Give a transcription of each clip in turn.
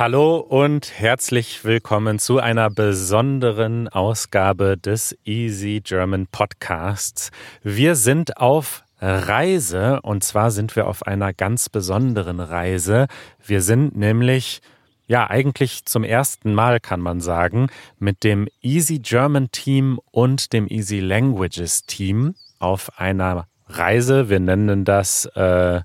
Hallo und herzlich willkommen zu einer besonderen Ausgabe des Easy German Podcasts. Wir sind auf Reise und zwar sind wir auf einer ganz besonderen Reise. Wir sind nämlich ja, eigentlich zum ersten Mal kann man sagen, mit dem Easy German Team und dem Easy Languages Team auf einer Reise. Wir nennen das, äh,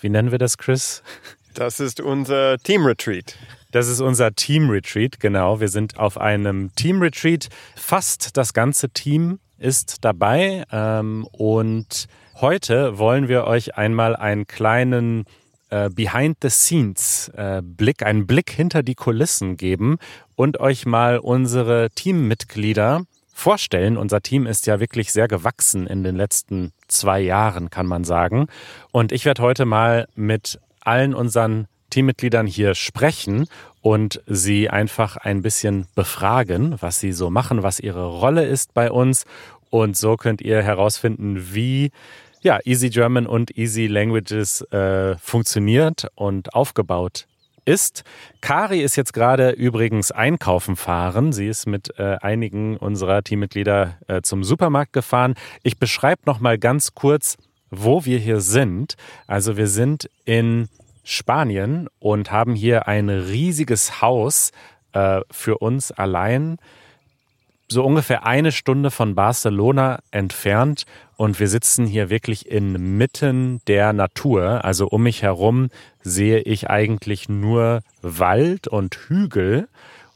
wie nennen wir das, Chris? Das ist unser Team Retreat. Das ist unser Team Retreat, genau. Wir sind auf einem Team Retreat. Fast das ganze Team ist dabei. Ähm, und heute wollen wir euch einmal einen kleinen äh, Behind the Scenes äh, einen Blick hinter die Kulissen geben und euch mal unsere Teammitglieder vorstellen. Unser Team ist ja wirklich sehr gewachsen in den letzten zwei Jahren, kann man sagen. Und ich werde heute mal mit allen unseren Teammitgliedern hier sprechen und sie einfach ein bisschen befragen, was sie so machen, was ihre Rolle ist bei uns. Und so könnt ihr herausfinden, wie ja, Easy German und Easy Languages äh, funktioniert und aufgebaut ist. Kari ist jetzt gerade übrigens einkaufen fahren. Sie ist mit äh, einigen unserer Teammitglieder äh, zum Supermarkt gefahren. Ich beschreibe noch mal ganz kurz, wo wir hier sind. Also wir sind in Spanien und haben hier ein riesiges Haus äh, für uns allein so ungefähr eine Stunde von Barcelona entfernt und wir sitzen hier wirklich inmitten der Natur. Also um mich herum sehe ich eigentlich nur Wald und Hügel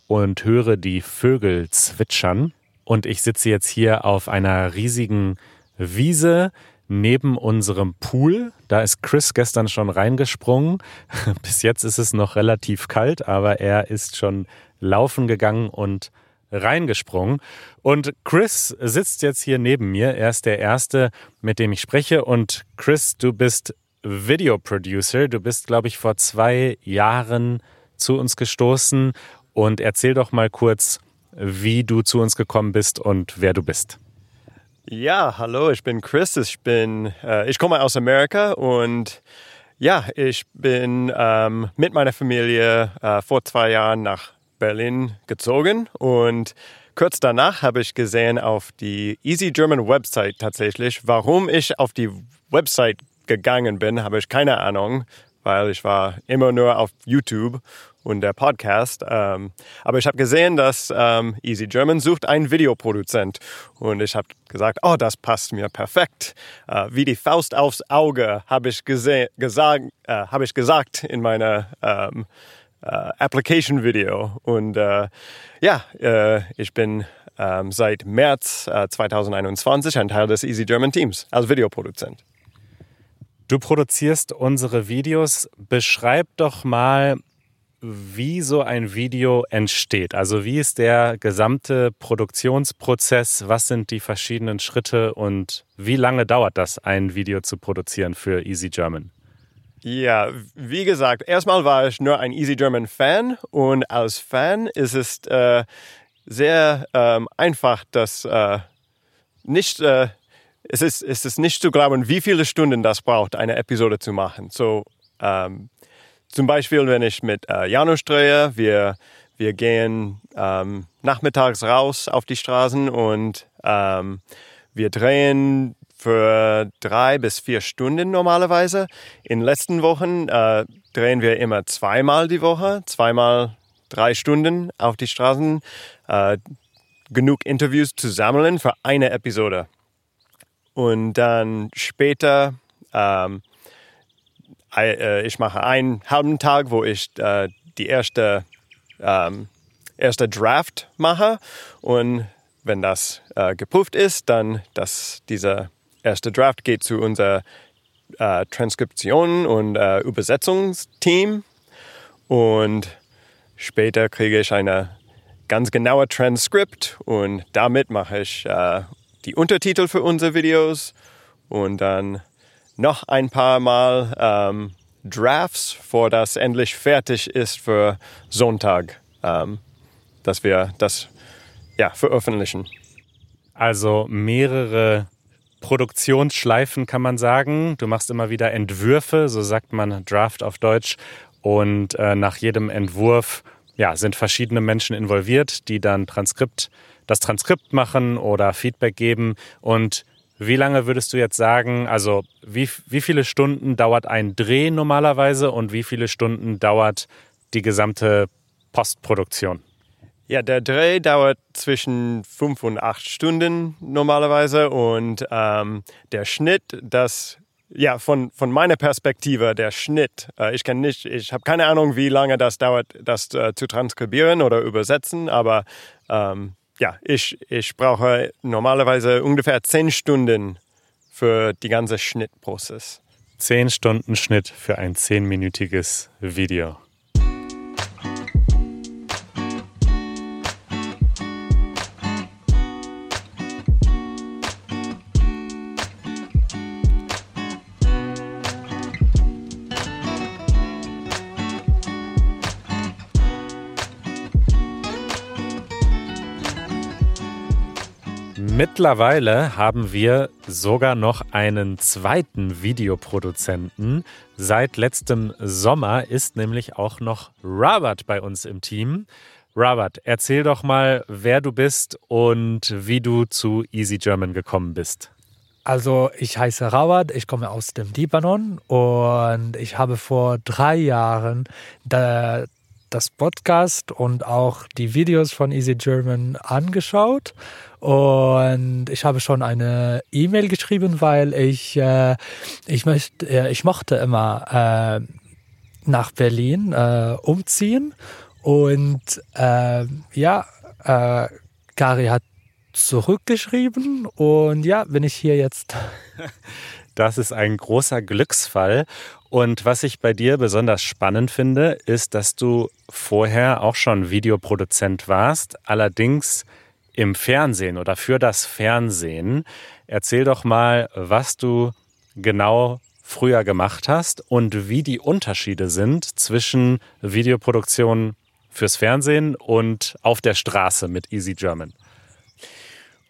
und höre die Vögel zwitschern. Und ich sitze jetzt hier auf einer riesigen Wiese neben unserem Pool. Da ist Chris gestern schon reingesprungen. Bis jetzt ist es noch relativ kalt, aber er ist schon laufen gegangen und reingesprungen. Und Chris sitzt jetzt hier neben mir. Er ist der Erste, mit dem ich spreche. Und Chris, du bist Videoproducer. Du bist, glaube ich, vor zwei Jahren zu uns gestoßen. Und erzähl doch mal kurz, wie du zu uns gekommen bist und wer du bist. Ja, hallo, ich bin Chris. Ich bin, äh, ich komme aus Amerika und ja, ich bin ähm, mit meiner Familie äh, vor zwei Jahren nach Berlin gezogen und kurz danach habe ich gesehen auf die Easy German Website tatsächlich, warum ich auf die Website gegangen bin, habe ich keine Ahnung, weil ich war immer nur auf YouTube und der Podcast. Ähm, aber ich habe gesehen, dass ähm, Easy German sucht einen Videoproduzent und ich habe gesagt, oh, das passt mir perfekt. Äh, wie die Faust aufs Auge habe ich äh, habe ich gesagt in meiner ähm, äh, Application Video. Und äh, ja, äh, ich bin ähm, seit März 2021 ein Teil des Easy German Teams als Videoproduzent. Du produzierst unsere Videos. Beschreib doch mal, wie so ein Video entsteht. Also wie ist der gesamte Produktionsprozess? Was sind die verschiedenen Schritte und wie lange dauert das, ein Video zu produzieren für Easy German? Ja, wie gesagt, erstmal war ich nur ein Easy German Fan und als Fan ist es äh, sehr ähm, einfach, dass äh, nicht äh, es ist, es ist nicht zu glauben, wie viele Stunden das braucht, eine Episode zu machen. So ähm, zum Beispiel, wenn ich mit äh, Janusz drehe, wir wir gehen ähm, nachmittags raus auf die Straßen und ähm, wir drehen für drei bis vier Stunden normalerweise. In den letzten Wochen äh, drehen wir immer zweimal die Woche, zweimal drei Stunden auf die Straßen, äh, genug Interviews zu sammeln für eine Episode. Und dann später, ähm, äh, ich mache einen halben Tag, wo ich äh, die erste, ähm, erste Draft mache. Und wenn das äh, geprüft ist, dann dass dieser erste Draft geht zu unser äh, Transkription und äh, Übersetzungsteam. Und später kriege ich eine ganz genaue Transkript und damit mache ich äh, die Untertitel für unsere Videos. Und dann noch ein paar Mal ähm, Drafts, vor das endlich fertig ist für Sonntag, ähm, dass wir das ja, veröffentlichen. Also mehrere Produktionsschleifen kann man sagen. Du machst immer wieder Entwürfe, so sagt man Draft auf Deutsch. und äh, nach jedem Entwurf ja, sind verschiedene Menschen involviert, die dann Transkript, das Transkript machen oder Feedback geben. Und wie lange würdest du jetzt sagen, also wie, wie viele Stunden dauert ein Dreh normalerweise und wie viele Stunden dauert die gesamte Postproduktion? Ja, der Dreh dauert zwischen fünf und acht Stunden normalerweise und ähm, der Schnitt, das ja, von, von meiner Perspektive, der Schnitt. Äh, ich kann nicht, ich habe keine Ahnung, wie lange das dauert, das äh, zu transkribieren oder übersetzen, aber ähm, ja, ich, ich brauche normalerweise ungefähr zehn Stunden für die ganze Schnittprozess. Zehn Stunden Schnitt für ein zehnminütiges Video. Mittlerweile haben wir sogar noch einen zweiten Videoproduzenten. Seit letztem Sommer ist nämlich auch noch Robert bei uns im Team. Robert, erzähl doch mal, wer du bist und wie du zu Easy German gekommen bist. Also ich heiße Robert, ich komme aus dem Libanon und ich habe vor drei Jahren das Podcast und auch die Videos von Easy German angeschaut und ich habe schon eine E-Mail geschrieben, weil ich, äh, ich, möchte, äh, ich mochte immer äh, nach Berlin äh, umziehen. Und äh, ja, äh, Gary hat zurückgeschrieben und ja, bin ich hier jetzt. Das ist ein großer Glücksfall. Und was ich bei dir besonders spannend finde, ist, dass du vorher auch schon Videoproduzent warst, allerdings im Fernsehen oder für das Fernsehen. Erzähl doch mal, was du genau früher gemacht hast und wie die Unterschiede sind zwischen Videoproduktion fürs Fernsehen und auf der Straße mit Easy German.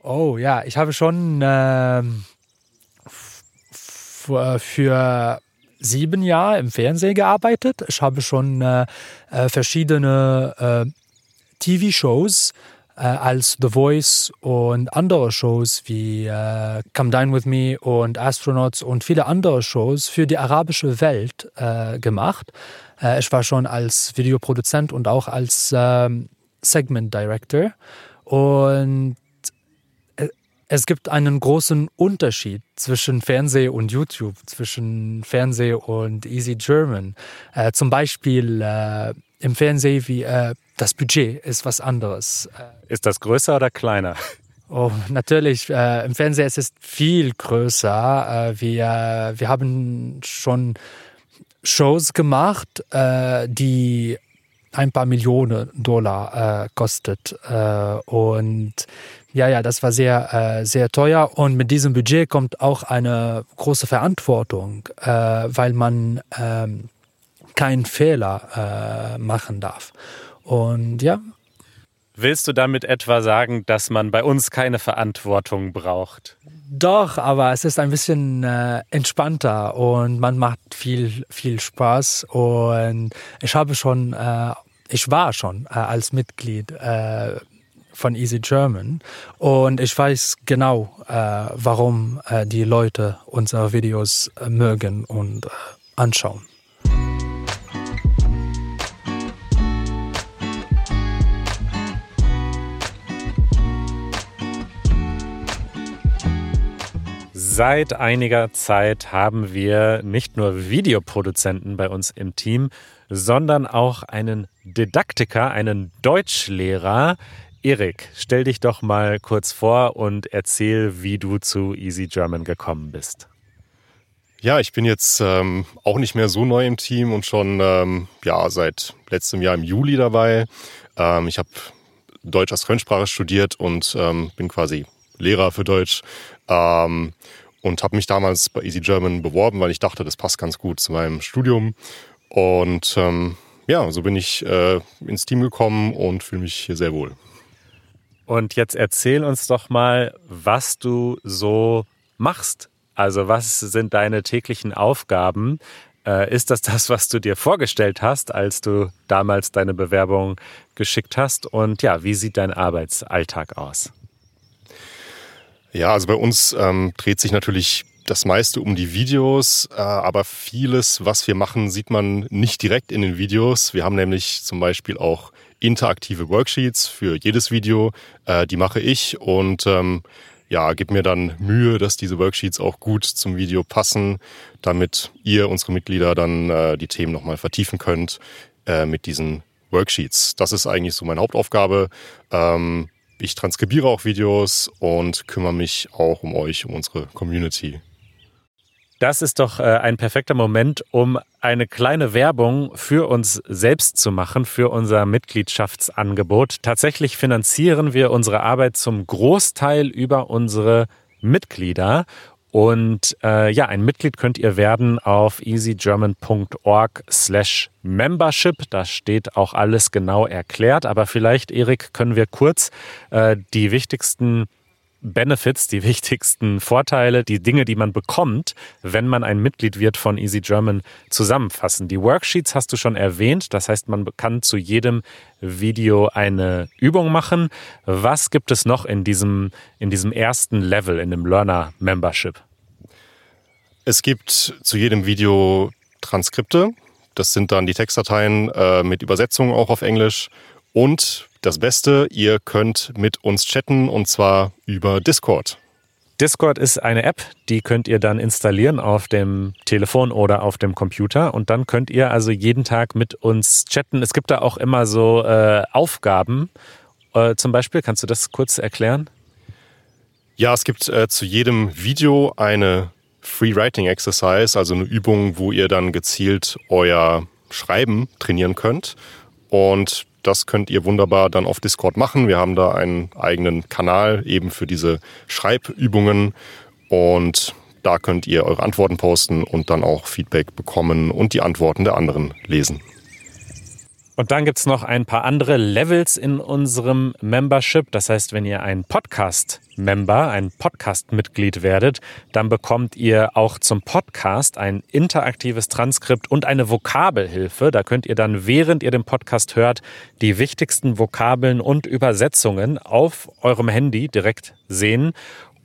Oh ja, ich habe schon äh, für sieben Jahre im Fernsehen gearbeitet. Ich habe schon äh, äh verschiedene äh, TV-Shows äh, als The Voice und andere Shows wie äh, Come Dine With Me und Astronauts und viele andere Shows für die arabische Welt äh, gemacht. Ich war schon als Videoproduzent und auch als ähm, Segment Director. Und es gibt einen großen Unterschied zwischen Fernseh und YouTube, zwischen Fernseh und Easy German. Äh, zum Beispiel äh, im Fernsehen wie äh, das Budget ist was anderes. Ist das größer oder kleiner? Oh, natürlich. Äh, Im Fernsehen ist es viel größer. Äh, wir, wir haben schon Shows gemacht, äh, die ein paar Millionen Dollar äh, kostet. Äh, und ja, ja, das war sehr, äh, sehr teuer. Und mit diesem Budget kommt auch eine große Verantwortung, äh, weil man ähm, keinen Fehler äh, machen darf. Und ja. Willst du damit etwa sagen, dass man bei uns keine Verantwortung braucht? Doch, aber es ist ein bisschen äh, entspannter und man macht viel, viel Spaß. Und ich habe schon, äh, ich war schon äh, als Mitglied äh, von Easy German und ich weiß genau, äh, warum äh, die Leute unsere Videos mögen und anschauen. Seit einiger Zeit haben wir nicht nur Videoproduzenten bei uns im Team, sondern auch einen Didaktiker, einen Deutschlehrer. Erik, stell dich doch mal kurz vor und erzähl, wie du zu Easy German gekommen bist. Ja, ich bin jetzt ähm, auch nicht mehr so neu im Team und schon ähm, ja seit letztem Jahr im Juli dabei. Ähm, ich habe Deutsch als Fremdsprache studiert und ähm, bin quasi Lehrer für Deutsch. Ähm, und habe mich damals bei Easy German beworben, weil ich dachte, das passt ganz gut zu meinem Studium. Und ähm, ja, so bin ich äh, ins Team gekommen und fühle mich hier sehr wohl. Und jetzt erzähl uns doch mal, was du so machst. Also was sind deine täglichen Aufgaben? Äh, ist das das, was du dir vorgestellt hast, als du damals deine Bewerbung geschickt hast? Und ja, wie sieht dein Arbeitsalltag aus? Ja, also bei uns ähm, dreht sich natürlich das meiste um die Videos, äh, aber vieles, was wir machen, sieht man nicht direkt in den Videos. Wir haben nämlich zum Beispiel auch interaktive Worksheets für jedes Video. Äh, die mache ich und ähm, ja, gebe mir dann Mühe, dass diese Worksheets auch gut zum Video passen, damit ihr, unsere Mitglieder, dann äh, die Themen nochmal vertiefen könnt äh, mit diesen Worksheets. Das ist eigentlich so meine Hauptaufgabe. Ähm, ich transkribiere auch Videos und kümmere mich auch um euch, um unsere Community. Das ist doch äh, ein perfekter Moment, um eine kleine Werbung für uns selbst zu machen, für unser Mitgliedschaftsangebot. Tatsächlich finanzieren wir unsere Arbeit zum Großteil über unsere Mitglieder. Und äh, ja, ein Mitglied könnt ihr werden auf easygerman.org slash membership. Da steht auch alles genau erklärt. Aber vielleicht, Erik, können wir kurz äh, die wichtigsten Benefits, die wichtigsten Vorteile, die Dinge, die man bekommt, wenn man ein Mitglied wird von Easy German, zusammenfassen. Die Worksheets hast du schon erwähnt. Das heißt, man kann zu jedem Video eine Übung machen. Was gibt es noch in diesem, in diesem ersten Level, in dem Learner Membership? Es gibt zu jedem Video Transkripte. Das sind dann die Textdateien äh, mit Übersetzungen auch auf Englisch. Und das Beste, ihr könnt mit uns chatten und zwar über Discord. Discord ist eine App, die könnt ihr dann installieren auf dem Telefon oder auf dem Computer und dann könnt ihr also jeden Tag mit uns chatten. Es gibt da auch immer so äh, Aufgaben. Äh, zum Beispiel, kannst du das kurz erklären? Ja, es gibt äh, zu jedem Video eine Free Writing Exercise, also eine Übung, wo ihr dann gezielt euer Schreiben trainieren könnt. Und das könnt ihr wunderbar dann auf Discord machen. Wir haben da einen eigenen Kanal eben für diese Schreibübungen und da könnt ihr eure Antworten posten und dann auch Feedback bekommen und die Antworten der anderen lesen. Und dann gibt es noch ein paar andere Levels in unserem Membership. Das heißt, wenn ihr ein Podcast-Member, ein Podcast-Mitglied werdet, dann bekommt ihr auch zum Podcast ein interaktives Transkript und eine Vokabelhilfe. Da könnt ihr dann, während ihr den Podcast hört, die wichtigsten Vokabeln und Übersetzungen auf eurem Handy direkt sehen.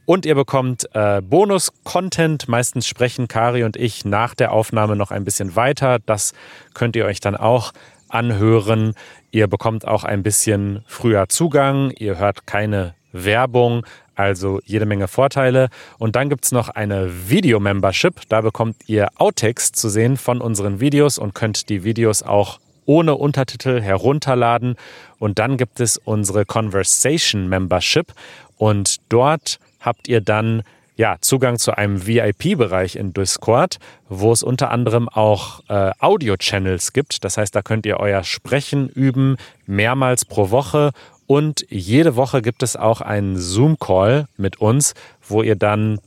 Und ihr bekommt äh, Bonus-Content. Meistens sprechen Kari und ich nach der Aufnahme noch ein bisschen weiter. Das könnt ihr euch dann auch anhören. Ihr bekommt auch ein bisschen früher Zugang. Ihr hört keine Werbung. Also jede Menge Vorteile. Und dann gibt es noch eine Video-Membership. Da bekommt ihr Outtakes zu sehen von unseren Videos und könnt die Videos auch ohne Untertitel herunterladen. Und dann gibt es unsere Conversation Membership. Und dort habt ihr dann ja, Zugang zu einem VIP-Bereich in Discord, wo es unter anderem auch äh, Audio-Channels gibt. Das heißt, da könnt ihr euer Sprechen üben, mehrmals pro Woche. Und jede Woche gibt es auch einen Zoom-Call mit uns, wo ihr dann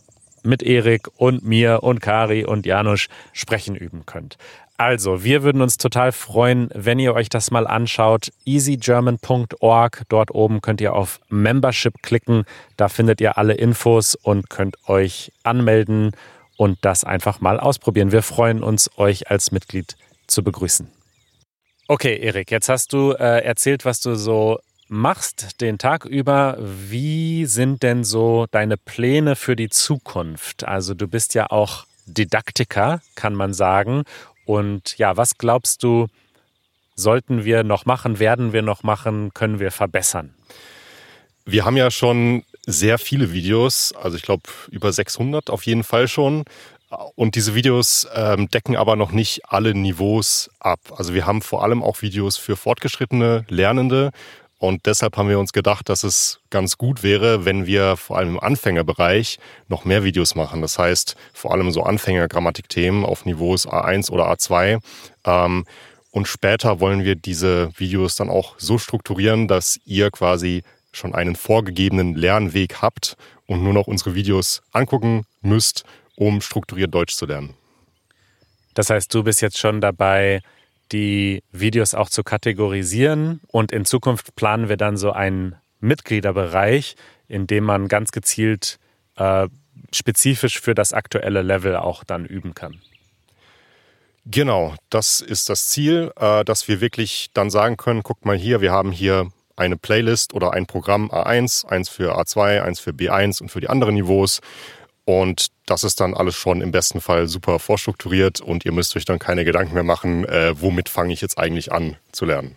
mit Erik und mir und Kari und Janusz sprechen üben könnt. Also, wir würden uns total freuen, wenn ihr euch das mal anschaut. easygerman.org. Dort oben könnt ihr auf Membership klicken. Da findet ihr alle Infos und könnt euch anmelden und das einfach mal ausprobieren. Wir freuen uns, euch als Mitglied zu begrüßen. Okay, Erik, jetzt hast du äh, erzählt, was du so machst den Tag über. Wie sind denn so deine Pläne für die Zukunft? Also du bist ja auch Didaktiker, kann man sagen. Und ja, was glaubst du, sollten wir noch machen, werden wir noch machen, können wir verbessern? Wir haben ja schon sehr viele Videos, also ich glaube über 600 auf jeden Fall schon. Und diese Videos ähm, decken aber noch nicht alle Niveaus ab. Also wir haben vor allem auch Videos für fortgeschrittene Lernende und deshalb haben wir uns gedacht, dass es ganz gut wäre, wenn wir vor allem im Anfängerbereich noch mehr Videos machen. Das heißt, vor allem so Anfängergrammatikthemen auf Niveaus A1 oder A2. Ähm, und später wollen wir diese Videos dann auch so strukturieren, dass ihr quasi schon einen vorgegebenen Lernweg habt und nur noch unsere Videos angucken müsst, um strukturiert Deutsch zu lernen. Das heißt, du bist jetzt schon dabei, die Videos auch zu kategorisieren. Und in Zukunft planen wir dann so einen Mitgliederbereich, in dem man ganz gezielt äh, spezifisch für das aktuelle Level auch dann üben kann. Genau, das ist das Ziel, äh, dass wir wirklich dann sagen können, guckt mal hier, wir haben hier eine Playlist oder ein Programm A1, eins für A2, eins für B1 und für die anderen Niveaus. Und das ist dann alles schon im besten Fall super vorstrukturiert und ihr müsst euch dann keine Gedanken mehr machen, äh, womit fange ich jetzt eigentlich an zu lernen.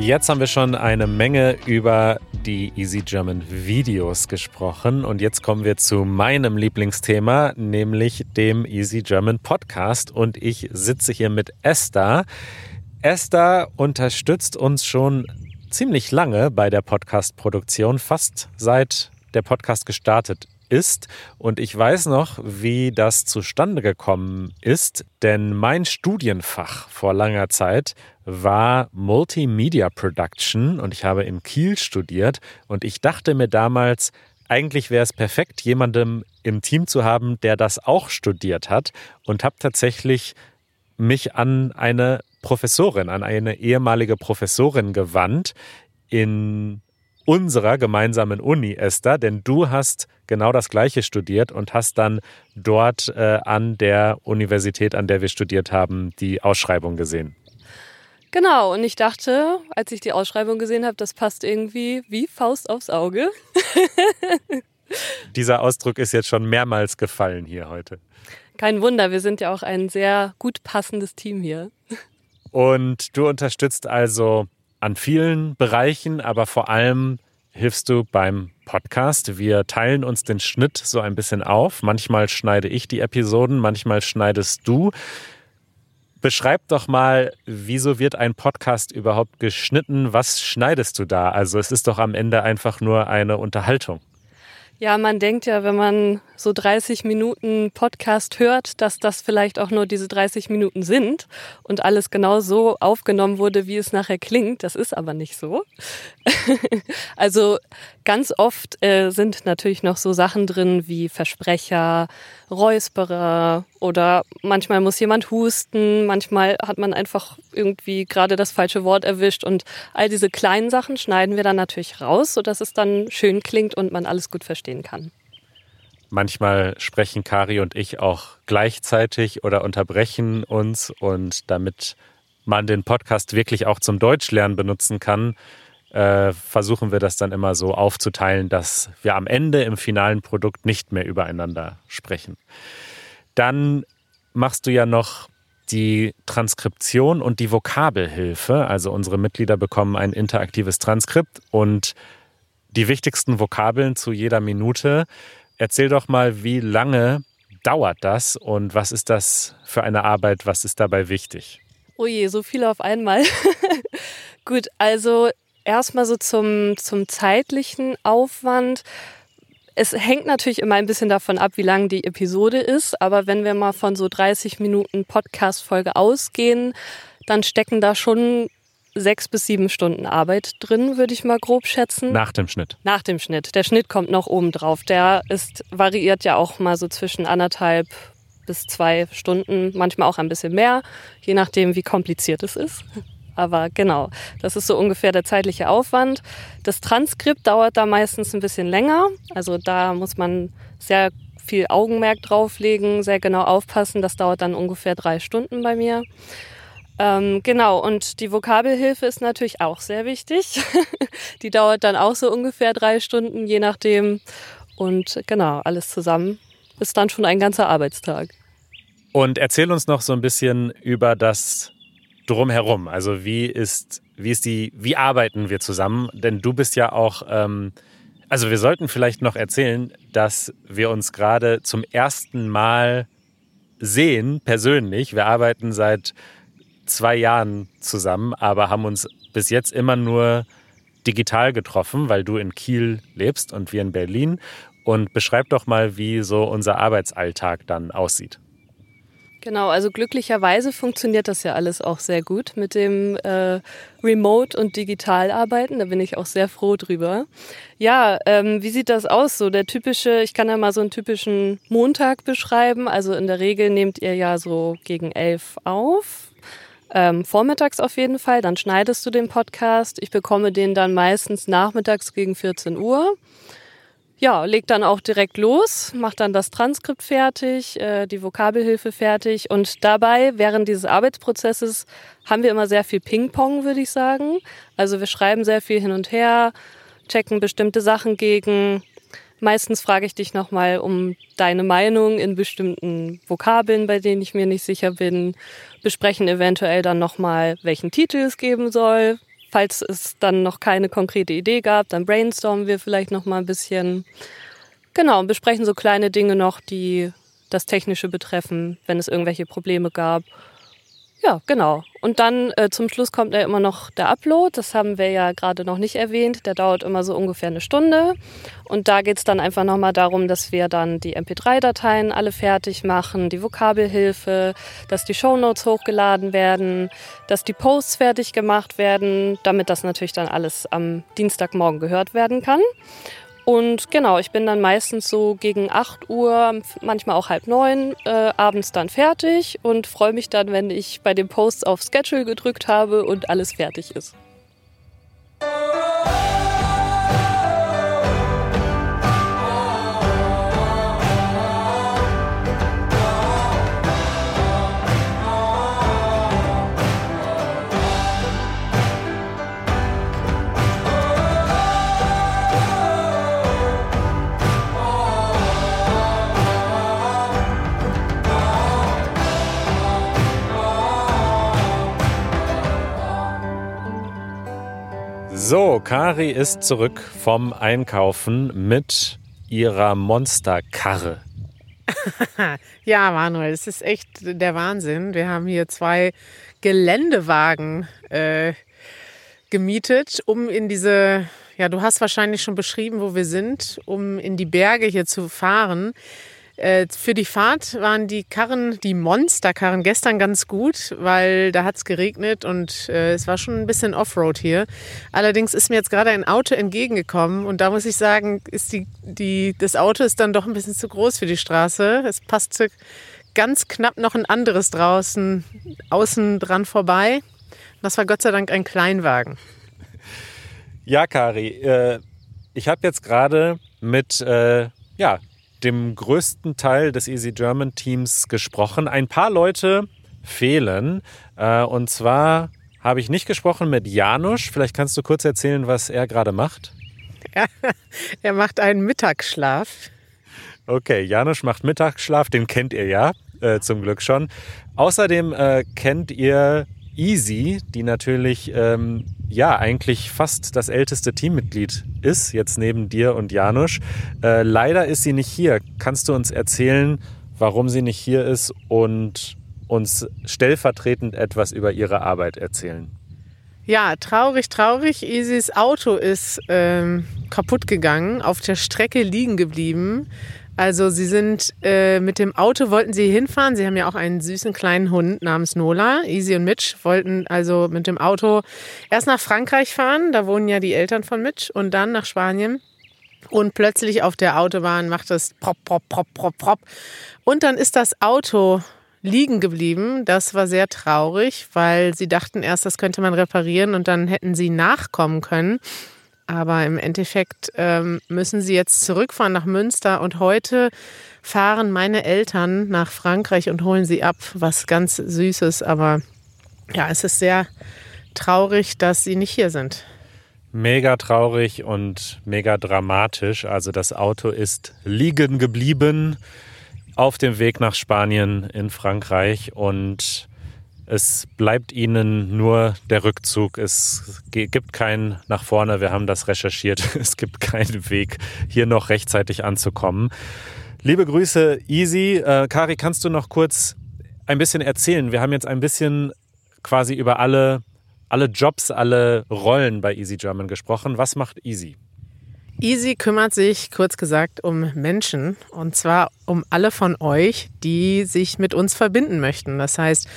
Jetzt haben wir schon eine Menge über die Easy German Videos gesprochen und jetzt kommen wir zu meinem Lieblingsthema, nämlich dem Easy German Podcast und ich sitze hier mit Esther. Esther unterstützt uns schon ziemlich lange bei der Podcast-Produktion, fast seit der Podcast gestartet ist. Und ich weiß noch, wie das zustande gekommen ist, denn mein Studienfach vor langer Zeit war Multimedia Production und ich habe in Kiel studiert und ich dachte mir damals, eigentlich wäre es perfekt, jemandem im Team zu haben, der das auch studiert hat und habe tatsächlich mich an eine Professorin, an eine ehemalige Professorin gewandt in unserer gemeinsamen Uni, Esther, denn du hast genau das Gleiche studiert und hast dann dort äh, an der Universität, an der wir studiert haben, die Ausschreibung gesehen. Genau, und ich dachte, als ich die Ausschreibung gesehen habe, das passt irgendwie wie Faust aufs Auge. Dieser Ausdruck ist jetzt schon mehrmals gefallen hier heute. Kein Wunder, wir sind ja auch ein sehr gut passendes Team hier. Und du unterstützt also an vielen Bereichen, aber vor allem hilfst du beim Podcast. Wir teilen uns den Schnitt so ein bisschen auf. Manchmal schneide ich die Episoden, manchmal schneidest du. Beschreib doch mal, wieso wird ein Podcast überhaupt geschnitten? Was schneidest du da? Also es ist doch am Ende einfach nur eine Unterhaltung. Ja, man denkt ja, wenn man so 30 Minuten Podcast hört, dass das vielleicht auch nur diese 30 Minuten sind und alles genau so aufgenommen wurde, wie es nachher klingt. Das ist aber nicht so. also ganz oft äh, sind natürlich noch so Sachen drin wie Versprecher, Räusperer oder manchmal muss jemand husten, manchmal hat man einfach irgendwie gerade das falsche Wort erwischt und all diese kleinen Sachen schneiden wir dann natürlich raus, sodass es dann schön klingt und man alles gut verstehen kann. Manchmal sprechen Kari und ich auch gleichzeitig oder unterbrechen uns und damit man den Podcast wirklich auch zum Deutschlernen benutzen kann, äh, versuchen wir das dann immer so aufzuteilen, dass wir am Ende im finalen Produkt nicht mehr übereinander sprechen. Dann machst du ja noch die Transkription und die Vokabelhilfe. Also unsere Mitglieder bekommen ein interaktives Transkript und die wichtigsten Vokabeln zu jeder Minute Erzähl doch mal, wie lange dauert das und was ist das für eine Arbeit? Was ist dabei wichtig? Oh je, so viel auf einmal. Gut, also erstmal so zum, zum zeitlichen Aufwand. Es hängt natürlich immer ein bisschen davon ab, wie lang die Episode ist. Aber wenn wir mal von so 30 Minuten Podcast-Folge ausgehen, dann stecken da schon sechs bis sieben Stunden Arbeit drin, würde ich mal grob schätzen. Nach dem Schnitt. Nach dem Schnitt. Der Schnitt kommt noch oben drauf. Der ist, variiert ja auch mal so zwischen anderthalb bis zwei Stunden, manchmal auch ein bisschen mehr, je nachdem, wie kompliziert es ist. Aber genau, das ist so ungefähr der zeitliche Aufwand. Das Transkript dauert da meistens ein bisschen länger. Also da muss man sehr viel Augenmerk drauflegen, sehr genau aufpassen. Das dauert dann ungefähr drei Stunden bei mir. Ähm, genau, und die Vokabelhilfe ist natürlich auch sehr wichtig. die dauert dann auch so ungefähr drei Stunden, je nachdem. Und genau, alles zusammen ist dann schon ein ganzer Arbeitstag. Und erzähl uns noch so ein bisschen über das drumherum. Also wie ist, wie ist die, wie arbeiten wir zusammen? Denn du bist ja auch, ähm, also wir sollten vielleicht noch erzählen, dass wir uns gerade zum ersten Mal sehen, persönlich. Wir arbeiten seit zwei Jahren zusammen, aber haben uns bis jetzt immer nur digital getroffen, weil du in Kiel lebst und wir in Berlin. Und beschreib doch mal, wie so unser Arbeitsalltag dann aussieht. Genau, also glücklicherweise funktioniert das ja alles auch sehr gut mit dem äh, Remote- und Digitalarbeiten. Da bin ich auch sehr froh drüber. Ja, ähm, wie sieht das aus? So der typische, ich kann ja mal so einen typischen Montag beschreiben. Also in der Regel nehmt ihr ja so gegen elf auf Ähm, vormittags auf jeden Fall, dann schneidest du den Podcast. Ich bekomme den dann meistens nachmittags gegen 14 Uhr. Ja, leg dann auch direkt los, mach dann das Transkript fertig, äh, die Vokabelhilfe fertig und dabei, während dieses Arbeitsprozesses, haben wir immer sehr viel Ping-Pong, würde ich sagen. Also wir schreiben sehr viel hin und her, checken bestimmte Sachen gegen. Meistens frage ich dich nochmal um deine Meinung in bestimmten Vokabeln, bei denen ich mir nicht sicher bin, besprechen eventuell dann nochmal, welchen Titel es geben soll, Falls es dann noch keine konkrete Idee gab, dann brainstormen wir vielleicht noch mal ein bisschen. Genau, und besprechen so kleine Dinge noch, die das Technische betreffen, wenn es irgendwelche Probleme gab. Ja, genau. Und dann äh, zum Schluss kommt ja immer noch der Upload. Das haben wir ja gerade noch nicht erwähnt. Der dauert immer so ungefähr eine Stunde. Und da geht es dann einfach nochmal darum, dass wir dann die MP3-Dateien alle fertig machen, die Vokabelhilfe, dass die Shownotes hochgeladen werden, dass die Posts fertig gemacht werden, damit das natürlich dann alles am Dienstagmorgen gehört werden kann. Und genau, ich bin dann meistens so gegen 8 Uhr, manchmal auch halb neun, äh, abends dann fertig und freue mich dann, wenn ich bei den Posts auf Schedule gedrückt habe und alles fertig ist. So, Kari ist zurück vom Einkaufen mit ihrer Monsterkarre. ja, Manuel, es ist echt der Wahnsinn. Wir haben hier zwei Geländewagen äh, gemietet, um in diese, ja, du hast wahrscheinlich schon beschrieben, wo wir sind, um in die Berge hier zu fahren. Äh, für die Fahrt waren die Karren, die Monsterkarren gestern ganz gut, weil da hat es geregnet und äh, es war schon ein bisschen Offroad hier. Allerdings ist mir jetzt gerade ein Auto entgegengekommen und da muss ich sagen, ist die, die, das Auto ist dann doch ein bisschen zu groß für die Straße. Es passte ganz knapp noch ein anderes draußen außen dran vorbei. Das war Gott sei Dank ein Kleinwagen. Ja, Kari, äh, ich habe jetzt gerade mit äh, ja, dem größten Teil des Easy German Teams gesprochen. Ein paar Leute fehlen. Äh, und zwar habe ich nicht gesprochen mit Janusz. Vielleicht kannst du kurz erzählen, was er gerade macht. Ja, er macht einen Mittagsschlaf. Okay, Janusz macht Mittagsschlaf, den kennt ihr ja äh, zum Glück schon. Außerdem äh, kennt ihr Easy, die natürlich ähm, ja eigentlich fast das älteste Teammitglied ist, jetzt neben dir und Janusz. Äh, leider ist sie nicht hier. Kannst du uns erzählen, warum sie nicht hier ist und uns stellvertretend etwas über ihre Arbeit erzählen? Ja, traurig, traurig. Isis Auto ist ähm, kaputt gegangen, auf der Strecke liegen geblieben. Also sie sind äh, mit dem Auto wollten sie hinfahren. Sie haben ja auch einen süßen kleinen Hund namens Nola. Easy und Mitch wollten also mit dem Auto erst nach Frankreich fahren. Da wohnen ja die Eltern von Mitch und dann nach Spanien. Und plötzlich auf der Autobahn macht es prop, prop, prop, prop, prop. Und dann ist das Auto liegen geblieben. Das war sehr traurig, weil sie dachten erst, das könnte man reparieren und dann hätten sie nachkommen können. Aber im Endeffekt ähm, müssen sie jetzt zurückfahren nach Münster und heute fahren meine Eltern nach Frankreich und holen sie ab, was ganz Süßes. Aber ja, es ist sehr traurig, dass sie nicht hier sind. Mega traurig und mega dramatisch. Also das Auto ist liegen geblieben auf dem Weg nach Spanien in Frankreich und es bleibt ihnen nur der Rückzug. Es gibt keinen nach vorne. Wir haben das recherchiert. Es gibt keinen Weg, hier noch rechtzeitig anzukommen. Liebe Grüße, Easy. Äh, Kari, kannst du noch kurz ein bisschen erzählen? Wir haben jetzt ein bisschen quasi über alle, alle Jobs, alle Rollen bei Easy German gesprochen. Was macht Easy? Easy kümmert sich, kurz gesagt, um Menschen und zwar um alle von euch, die sich mit uns verbinden möchten. Das heißt,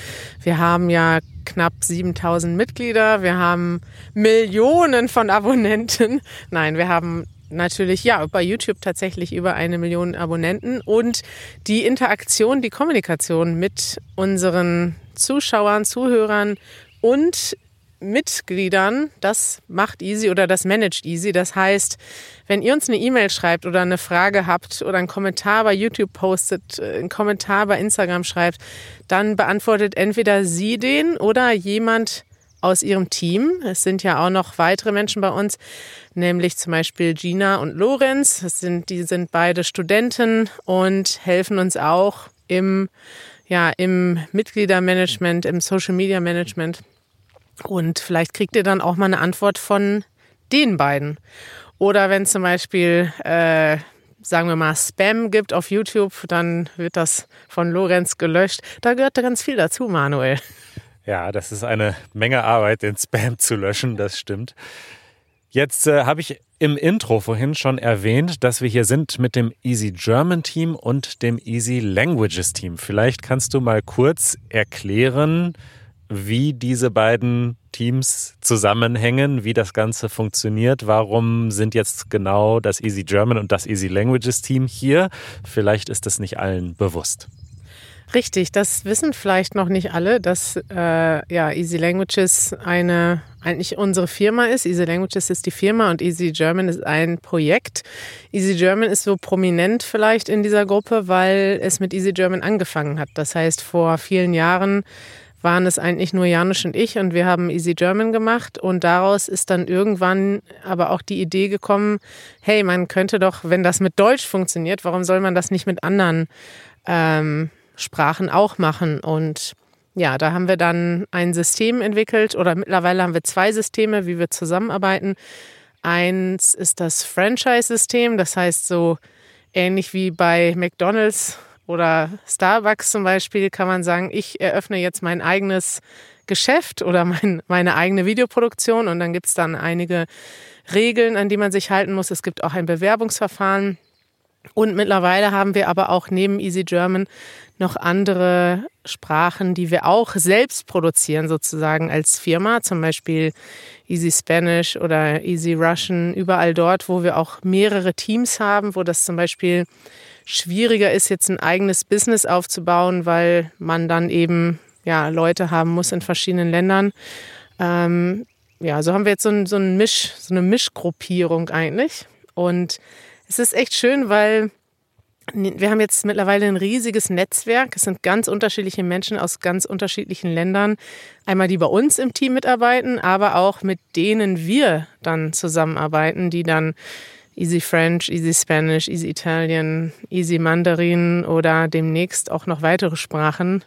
wir haben ja knapp 7000 Mitglieder, wir haben Millionen von Abonnenten. Nein, wir haben natürlich, ja, bei YouTube tatsächlich über eine Million Abonnenten und die Interaktion, die Kommunikation mit unseren Zuschauern, Zuhörern und Mitgliedern, das macht Easy oder das managt Easy. Das heißt, wenn ihr uns eine E-Mail schreibt oder eine Frage habt oder einen Kommentar bei YouTube postet, äh, einen Kommentar bei Instagram schreibt, dann beantwortet entweder sie den oder jemand aus ihrem Team. Es sind ja auch noch weitere Menschen bei uns, nämlich zum Beispiel Gina und Lorenz. Das sind, die sind beide Studenten und helfen uns auch im, ja, im Mitgliedermanagement, im Social Media Management. Und vielleicht kriegt ihr dann auch mal eine Antwort von den beiden. Oder wenn zum Beispiel, äh, sagen wir mal, Spam gibt auf YouTube, dann wird das von Lorenz gelöscht. Da gehört ganz viel dazu, Manuel. Ja, das ist eine Menge Arbeit, den Spam zu löschen, das stimmt. Jetzt äh, habe ich im Intro vorhin schon erwähnt, dass wir hier sind mit dem Easy German Team und dem Easy Languages Team. Vielleicht kannst du mal kurz erklären, wie diese beiden Teams zusammenhängen, wie das Ganze funktioniert. Warum sind jetzt genau das Easy German und das Easy Languages Team hier? Vielleicht ist es nicht allen bewusst. Richtig, das wissen vielleicht noch nicht alle, dass äh, ja, Easy Languages eine eigentlich unsere Firma ist. Easy Languages ist die Firma und Easy German ist ein Projekt. Easy German ist so prominent vielleicht in dieser Gruppe, weil es mit Easy German angefangen hat. Das heißt, vor vielen Jahren waren es eigentlich nur Janusz und ich und wir haben Easy German gemacht und daraus ist dann irgendwann aber auch die Idee gekommen, hey, man könnte doch, wenn das mit Deutsch funktioniert, warum soll man das nicht mit anderen ähm, Sprachen auch machen? Und ja, da haben wir dann ein System entwickelt oder mittlerweile haben wir zwei Systeme, wie wir zusammenarbeiten. Eins ist das Franchise-System, das heißt so ähnlich wie bei McDonald's oder Starbucks zum Beispiel kann man sagen, ich eröffne jetzt mein eigenes Geschäft oder mein, meine eigene Videoproduktion und dann gibt es dann einige Regeln, an die man sich halten muss. Es gibt auch ein Bewerbungsverfahren. Und mittlerweile haben wir aber auch neben Easy German noch andere Sprachen, die wir auch selbst produzieren, sozusagen als Firma, zum Beispiel Easy Spanish oder Easy Russian, überall dort, wo wir auch mehrere Teams haben, wo das zum Beispiel schwieriger ist, jetzt ein eigenes Business aufzubauen, weil man dann eben ja, Leute haben muss in verschiedenen Ländern. Ähm, ja, so haben wir jetzt so, ein, so, ein Misch, so eine Mischgruppierung eigentlich. Und es ist echt schön, weil wir haben jetzt mittlerweile ein riesiges Netzwerk. Es sind ganz unterschiedliche Menschen aus ganz unterschiedlichen Ländern. Einmal die bei uns im Team mitarbeiten, aber auch mit denen wir dann zusammenarbeiten, die dann Easy French, Easy Spanish, Easy Italian, Easy Mandarin oder demnächst auch noch weitere Sprachen,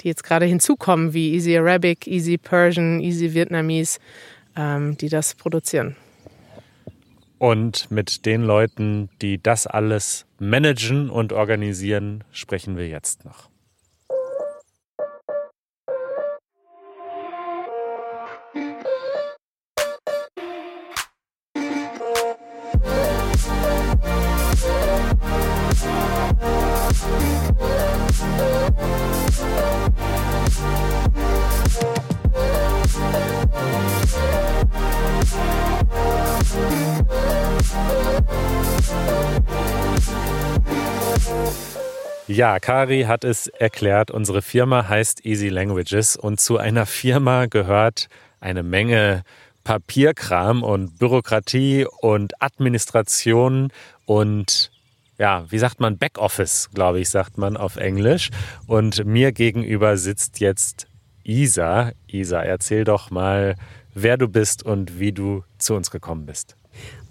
die jetzt gerade hinzukommen, wie Easy Arabic, Easy Persian, Easy Vietnamese, ähm, die das produzieren. Und mit den Leuten, die das alles managen und organisieren, sprechen wir jetzt noch. Ja, Kari hat es erklärt. Unsere Firma heißt Easy Languages und zu einer Firma gehört eine Menge Papierkram und Bürokratie und Administration und ja, wie sagt man, Backoffice, glaube ich, sagt man auf Englisch. Und mir gegenüber sitzt jetzt Isa. Isa, erzähl doch mal, wer du bist und wie du zu uns gekommen bist.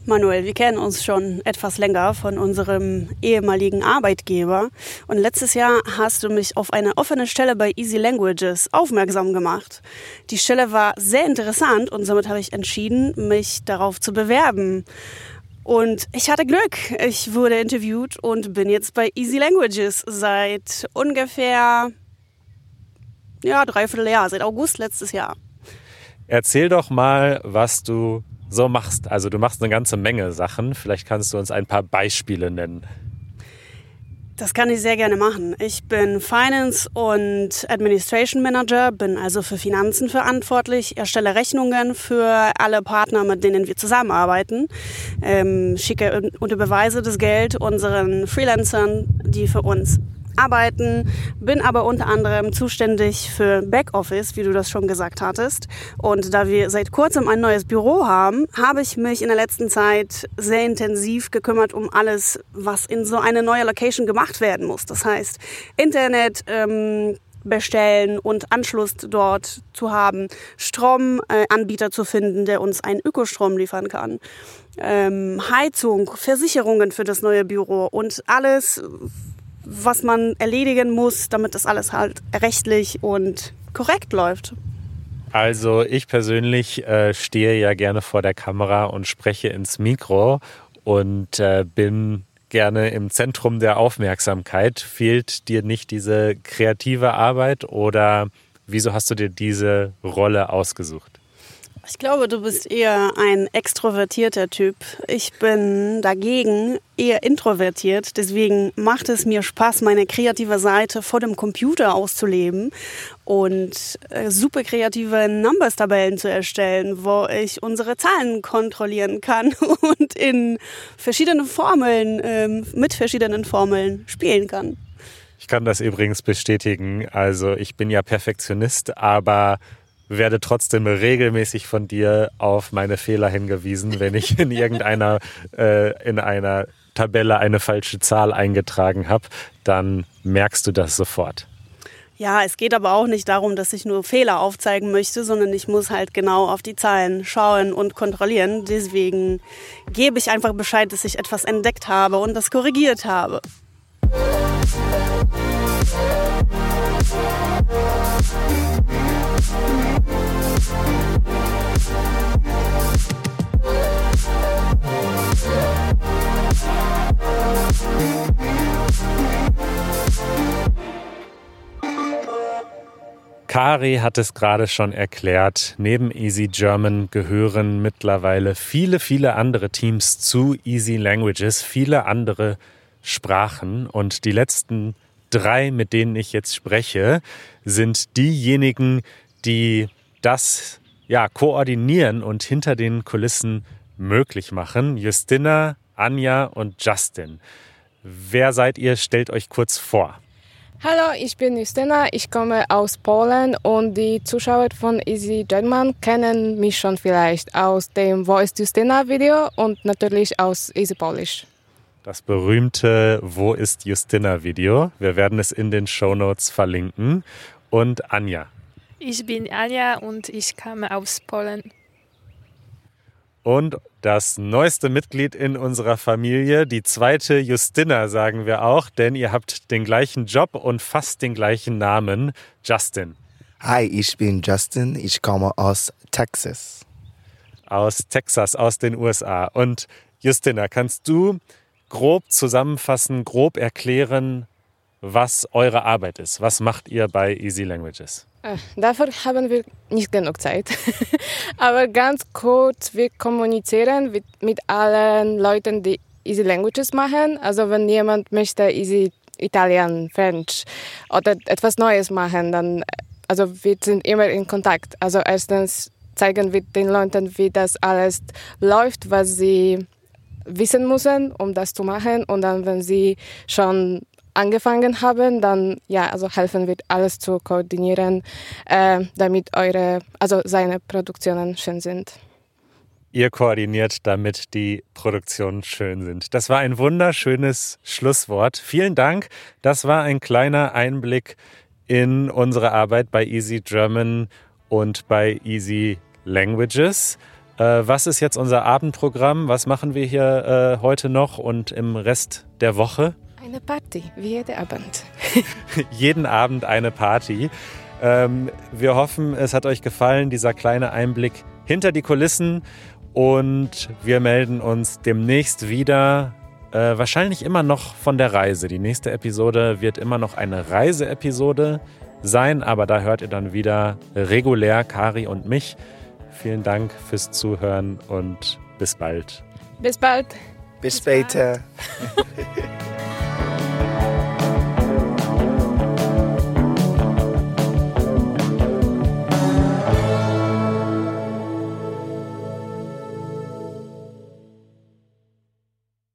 Manuel, wir kennen uns schon etwas länger von unserem ehemaligen Arbeitgeber und letztes Jahr hast du mich auf eine offene Stelle bei Easy Languages aufmerksam gemacht. Die Stelle war sehr interessant und somit habe ich entschieden, mich darauf zu bewerben. Und ich hatte Glück. Ich wurde interviewt und bin jetzt bei Easy Languages seit ungefähr ja, dreiviertel Jahr, seit August letztes Jahr. Erzähl doch mal, was du so machst. Also du machst eine ganze Menge Sachen. Vielleicht kannst du uns ein paar Beispiele nennen. Das kann ich sehr gerne machen. Ich bin Finance und Administration Manager, bin also für Finanzen verantwortlich, erstelle Rechnungen für alle Partner, mit denen wir zusammenarbeiten, ähm, schicke und überweise das Geld unseren Freelancern, die für uns arbeiten, bin aber unter anderem zuständig für Backoffice, wie du das schon gesagt hattest. Und da wir seit kurzem ein neues Büro haben, habe ich mich in der letzten Zeit sehr intensiv gekümmert um alles, was in so eine neue Location gemacht werden muss. Das heißt, Internet, ähm, bestellen und Anschluss dort zu haben, Stromanbieter äh, zu finden, der uns einen Ökostrom liefern kann, ähm, Heizung, Versicherungen für das neue Büro und alles, was man erledigen muss, damit das alles halt rechtlich und korrekt läuft. Also ich persönlich äh, stehe ja gerne vor der Kamera und spreche ins Mikro und äh, bin gerne im Zentrum der Aufmerksamkeit. Fehlt dir nicht diese kreative Arbeit oder wieso hast du dir diese Rolle ausgesucht? Ich glaube, du bist eher ein extrovertierter Typ. Ich bin dagegen eher introvertiert. Deswegen macht es mir Spaß, meine kreative Seite vor dem Computer auszuleben und äh, super kreative Numbers-Tabellen zu erstellen, wo ich unsere Zahlen kontrollieren kann und in verschiedenen Formeln, ähm, mit verschiedenen Formeln spielen kann. Ich kann das übrigens bestätigen. Also ich bin ja Perfektionist, aber werde trotzdem regelmäßig von dir auf meine Fehler hingewiesen, wenn ich in irgendeiner äh, in einer Tabelle eine falsche Zahl eingetragen habe, dann merkst du das sofort. Ja, es geht aber auch nicht darum, dass ich nur Fehler aufzeigen möchte, sondern ich muss halt genau auf die Zahlen schauen und kontrollieren. Deswegen gebe ich einfach Bescheid, dass ich etwas entdeckt habe und das korrigiert habe. Kari hat es gerade schon erklärt. Neben Easy German gehören mittlerweile viele, viele andere Teams zu Easy Languages, viele andere Sprachen. Und die letzten drei, mit denen ich jetzt spreche, sind diejenigen, die das ja, koordinieren und hinter den Kulissen möglich machen. Justina, Anja und Justin. Wer seid ihr? Stellt euch kurz vor. Hallo, ich bin Justyna, ich komme aus Polen und die Zuschauer von Easy German kennen mich schon vielleicht aus dem Wo ist Justyna Video und natürlich aus Easy Polish. Das berühmte Wo ist Justyna Video. Wir werden es in den Show Notes verlinken. Und Anja. Ich bin Anja und ich komme aus Polen. Und das neueste Mitglied in unserer Familie, die zweite Justina, sagen wir auch, denn ihr habt den gleichen Job und fast den gleichen Namen, Justin. Hi, ich bin Justin, ich komme aus Texas. Aus Texas, aus den USA. Und Justina, kannst du grob zusammenfassen, grob erklären, was eure Arbeit ist? Was macht ihr bei Easy Languages? Äh, dafür haben wir nicht genug Zeit. Aber ganz kurz, wir kommunizieren mit, mit allen Leuten, die Easy Languages machen. Also wenn jemand möchte Easy Italien, French oder etwas Neues machen, dann also wir sind immer in Kontakt. Also erstens zeigen wir den Leuten, wie das alles läuft, was sie wissen müssen, um das zu machen. Und dann, wenn sie schon angefangen haben, dann ja, also helfen wir alles zu koordinieren, äh, damit eure, also seine Produktionen schön sind. Ihr koordiniert, damit die Produktionen schön sind. Das war ein wunderschönes Schlusswort. Vielen Dank. Das war ein kleiner Einblick in unsere Arbeit bei Easy German und bei Easy Languages. Äh, was ist jetzt unser Abendprogramm? Was machen wir hier äh, heute noch und im Rest der Woche? Eine Party, wie jeden Abend. jeden Abend eine Party. Ähm, wir hoffen, es hat euch gefallen, dieser kleine Einblick hinter die Kulissen. Und wir melden uns demnächst wieder. Äh, wahrscheinlich immer noch von der Reise. Die nächste Episode wird immer noch eine Reiseepisode sein, aber da hört ihr dann wieder regulär Kari und mich. Vielen Dank fürs Zuhören und bis bald. Bis bald. Bis später.